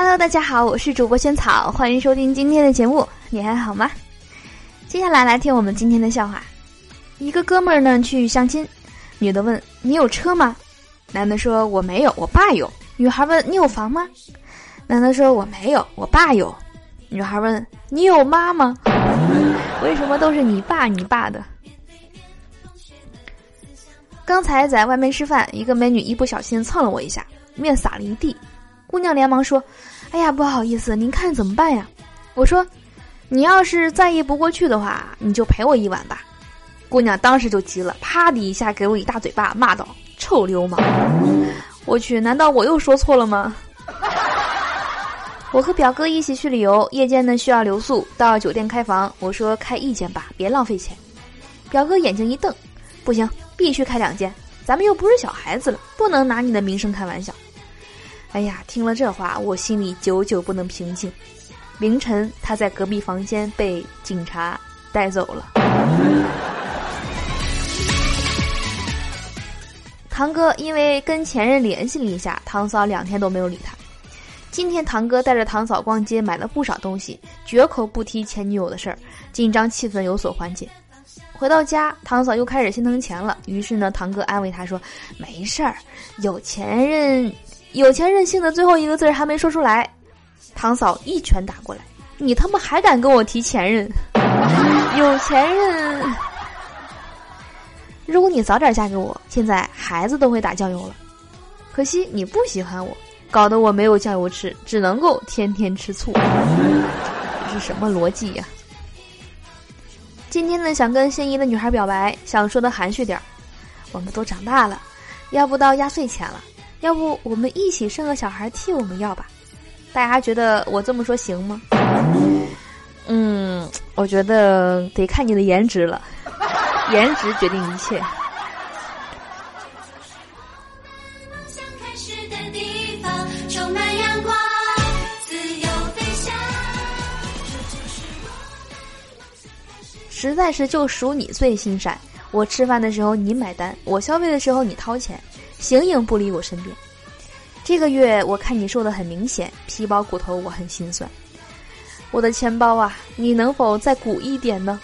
Hello，大家好，我是主播萱草，欢迎收听今天的节目。你还好吗？接下来来听我们今天的笑话。一个哥们儿呢去相亲，女的问：“你有车吗？”男的说：“我没有，我爸有。”女孩问：“你有房吗？”男的说：“我没有，我爸有。”女孩问：“你有妈吗？”为什么都是你爸你爸的？刚才在外面吃饭，一个美女一不小心蹭了我一下，面洒了一地。姑娘连忙说：“哎呀，不好意思，您看怎么办呀？”我说：“你要是在意不过去的话，你就陪我一晚吧。”姑娘当时就急了，啪的一下给我一大嘴巴，骂道：“臭流氓！”我去，难道我又说错了吗？我和表哥一起去旅游，夜间呢需要留宿，到酒店开房。我说开一间吧，别浪费钱。表哥眼睛一瞪：“不行，必须开两间，咱们又不是小孩子了，不能拿你的名声开玩笑。”哎呀，听了这话，我心里久久不能平静。凌晨，他在隔壁房间被警察带走了。堂哥因为跟前任联系了一下，堂嫂两天都没有理他。今天堂哥带着堂嫂逛街，买了不少东西，绝口不提前女友的事儿，紧张气氛有所缓解。回到家，堂嫂又开始心疼钱了，于是呢，堂哥安慰她说：“没事儿，有钱人。”有钱任性的最后一个字还没说出来，堂嫂一拳打过来：“你他妈还敢跟我提前任？有钱人！如果你早点嫁给我，现在孩子都会打酱油了。可惜你不喜欢我，搞得我没有酱油吃，只能够天天吃醋。这是什么逻辑呀？今天呢，想跟心仪的女孩表白，想说的含蓄点儿。我们都长大了，要不到压岁钱了。”要不我们一起生个小孩替我们要吧？大家觉得我这么说行吗？嗯，我觉得得看你的颜值了，颜值决定一切。实在是就数你最心善，我吃饭的时候你买单，我消费的时候你掏钱。形影不离我身边，这个月我看你瘦的很明显，皮包骨头，我很心酸。我的钱包啊，你能否再鼓一点呢？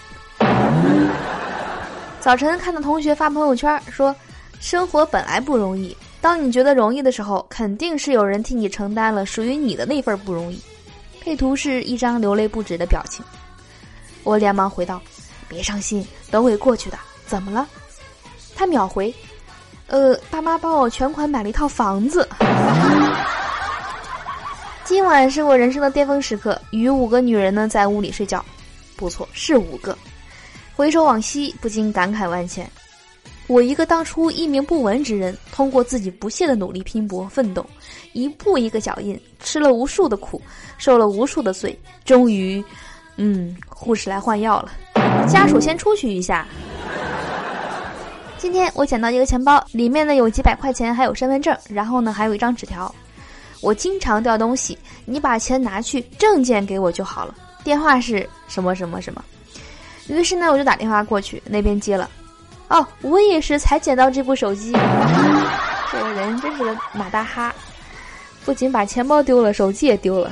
早晨看到同学发朋友圈说，生活本来不容易，当你觉得容易的时候，肯定是有人替你承担了属于你的那份不容易。配图是一张流泪不止的表情。我连忙回道：“别伤心，都会过去的。怎么了？”他秒回。呃，爸妈帮我全款买了一套房子。今晚是我人生的巅峰时刻，与五个女人呢在屋里睡觉，不错，是五个。回首往昔，不禁感慨万千。我一个当初一名不闻之人，通过自己不懈的努力拼搏奋斗，一步一个脚印，吃了无数的苦，受了无数的罪，终于，嗯，护士来换药了，家属先出去一下。今天我捡到一个钱包，里面呢有几百块钱，还有身份证，然后呢还有一张纸条。我经常掉东西，你把钱拿去，证件给我就好了。电话是什么什么什么。于是呢我就打电话过去，那边接了。哦，我也是才捡到这部手机。这个人真是个马大哈，不仅把钱包丢了，手机也丢了。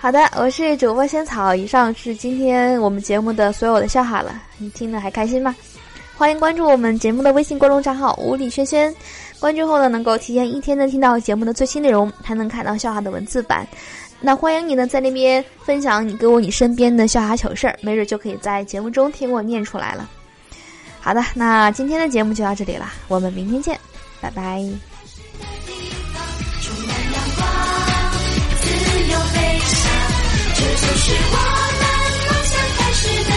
好的，我是主播仙草。以上是今天我们节目的所有的笑话了，你听得还开心吗？欢迎关注我们节目的微信公众账号“无理轩轩”，关注后呢，能够提前一天的听到节目的最新内容，还能看到笑话的文字版。那欢迎你呢，在那边分享你给我你身边的笑话糗事儿，没准就可以在节目中听我念出来了。好的，那今天的节目就到这里了，我们明天见，拜拜。这就是我们梦想开始的。